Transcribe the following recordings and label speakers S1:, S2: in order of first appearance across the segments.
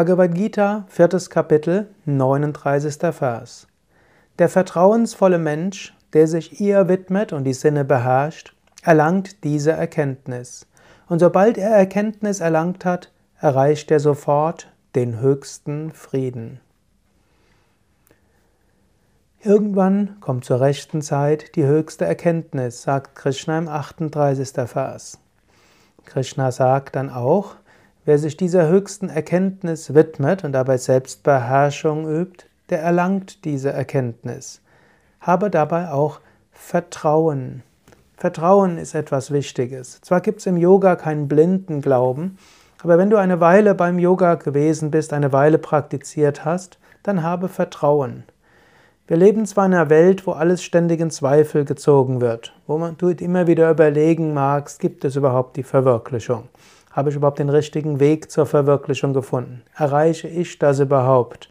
S1: Bhagavad Gita, viertes Kapitel, 39. Vers. Der vertrauensvolle Mensch, der sich ihr widmet und die Sinne beherrscht, erlangt diese Erkenntnis. Und sobald er Erkenntnis erlangt hat, erreicht er sofort den höchsten Frieden. Irgendwann kommt zur rechten Zeit die höchste Erkenntnis, sagt Krishna im 38. Vers. Krishna sagt dann auch, Wer sich dieser höchsten Erkenntnis widmet und dabei Selbstbeherrschung übt, der erlangt diese Erkenntnis. Habe dabei auch Vertrauen. Vertrauen ist etwas Wichtiges. Zwar gibt es im Yoga keinen blinden Glauben, aber wenn du eine Weile beim Yoga gewesen bist, eine Weile praktiziert hast, dann habe Vertrauen. Wir leben zwar in einer Welt, wo alles ständig in Zweifel gezogen wird, wo man, du immer wieder überlegen magst, gibt es überhaupt die Verwirklichung? Habe ich überhaupt den richtigen Weg zur Verwirklichung gefunden? Erreiche ich das überhaupt?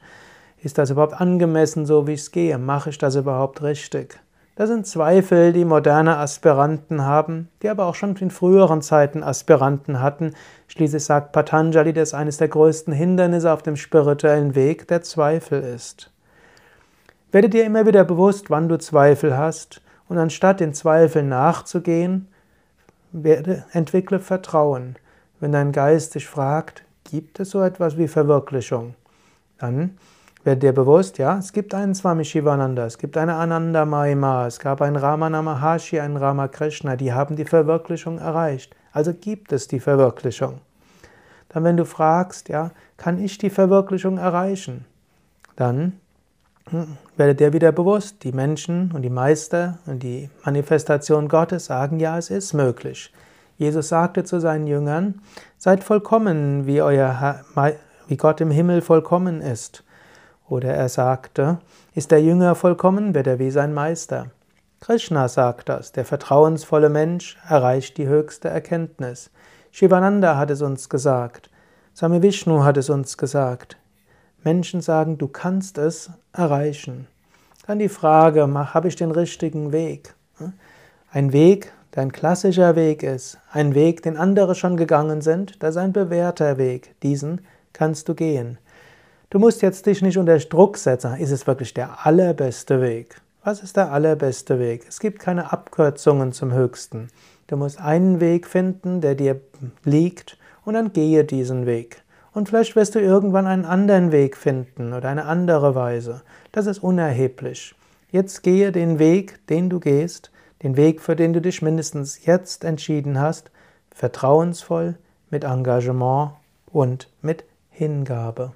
S1: Ist das überhaupt angemessen, so wie ich es gehe? Mache ich das überhaupt richtig? Das sind Zweifel, die moderne Aspiranten haben, die aber auch schon in früheren Zeiten Aspiranten hatten. Schließlich sagt Patanjali, dass eines der größten Hindernisse auf dem spirituellen Weg der Zweifel ist. Werde dir immer wieder bewusst, wann du Zweifel hast, und anstatt den Zweifeln nachzugehen, entwickle Vertrauen. Wenn dein Geist dich fragt, gibt es so etwas wie Verwirklichung? Dann werde dir bewusst, ja, es gibt einen Swami Shivananda, es gibt eine Ananda Mahima, es gab einen Ramana Maharshi, einen Ramakrishna, die haben die Verwirklichung erreicht. Also gibt es die Verwirklichung. Dann, wenn du fragst, ja, kann ich die Verwirklichung erreichen? Dann hm, werde dir wieder bewusst, die Menschen und die Meister und die Manifestation Gottes sagen, ja, es ist möglich. Jesus sagte zu seinen Jüngern, seid vollkommen, wie, euer wie Gott im Himmel vollkommen ist. Oder er sagte, ist der Jünger vollkommen, wird er wie sein Meister. Krishna sagt das, der vertrauensvolle Mensch erreicht die höchste Erkenntnis. Shivananda hat es uns gesagt. Swami Vishnu hat es uns gesagt. Menschen sagen, du kannst es erreichen. Dann die Frage, habe ich den richtigen Weg? Ein Weg, der ein klassischer Weg ist, ein Weg, den andere schon gegangen sind, das ist ein bewährter Weg. Diesen kannst du gehen. Du musst jetzt dich nicht unter Druck setzen. Ist es wirklich der allerbeste Weg? Was ist der allerbeste Weg? Es gibt keine Abkürzungen zum Höchsten. Du musst einen Weg finden, der dir liegt, und dann gehe diesen Weg. Und vielleicht wirst du irgendwann einen anderen Weg finden oder eine andere Weise. Das ist unerheblich. Jetzt gehe den Weg, den du gehst, den Weg, für den du dich mindestens jetzt entschieden hast, vertrauensvoll, mit Engagement und mit Hingabe.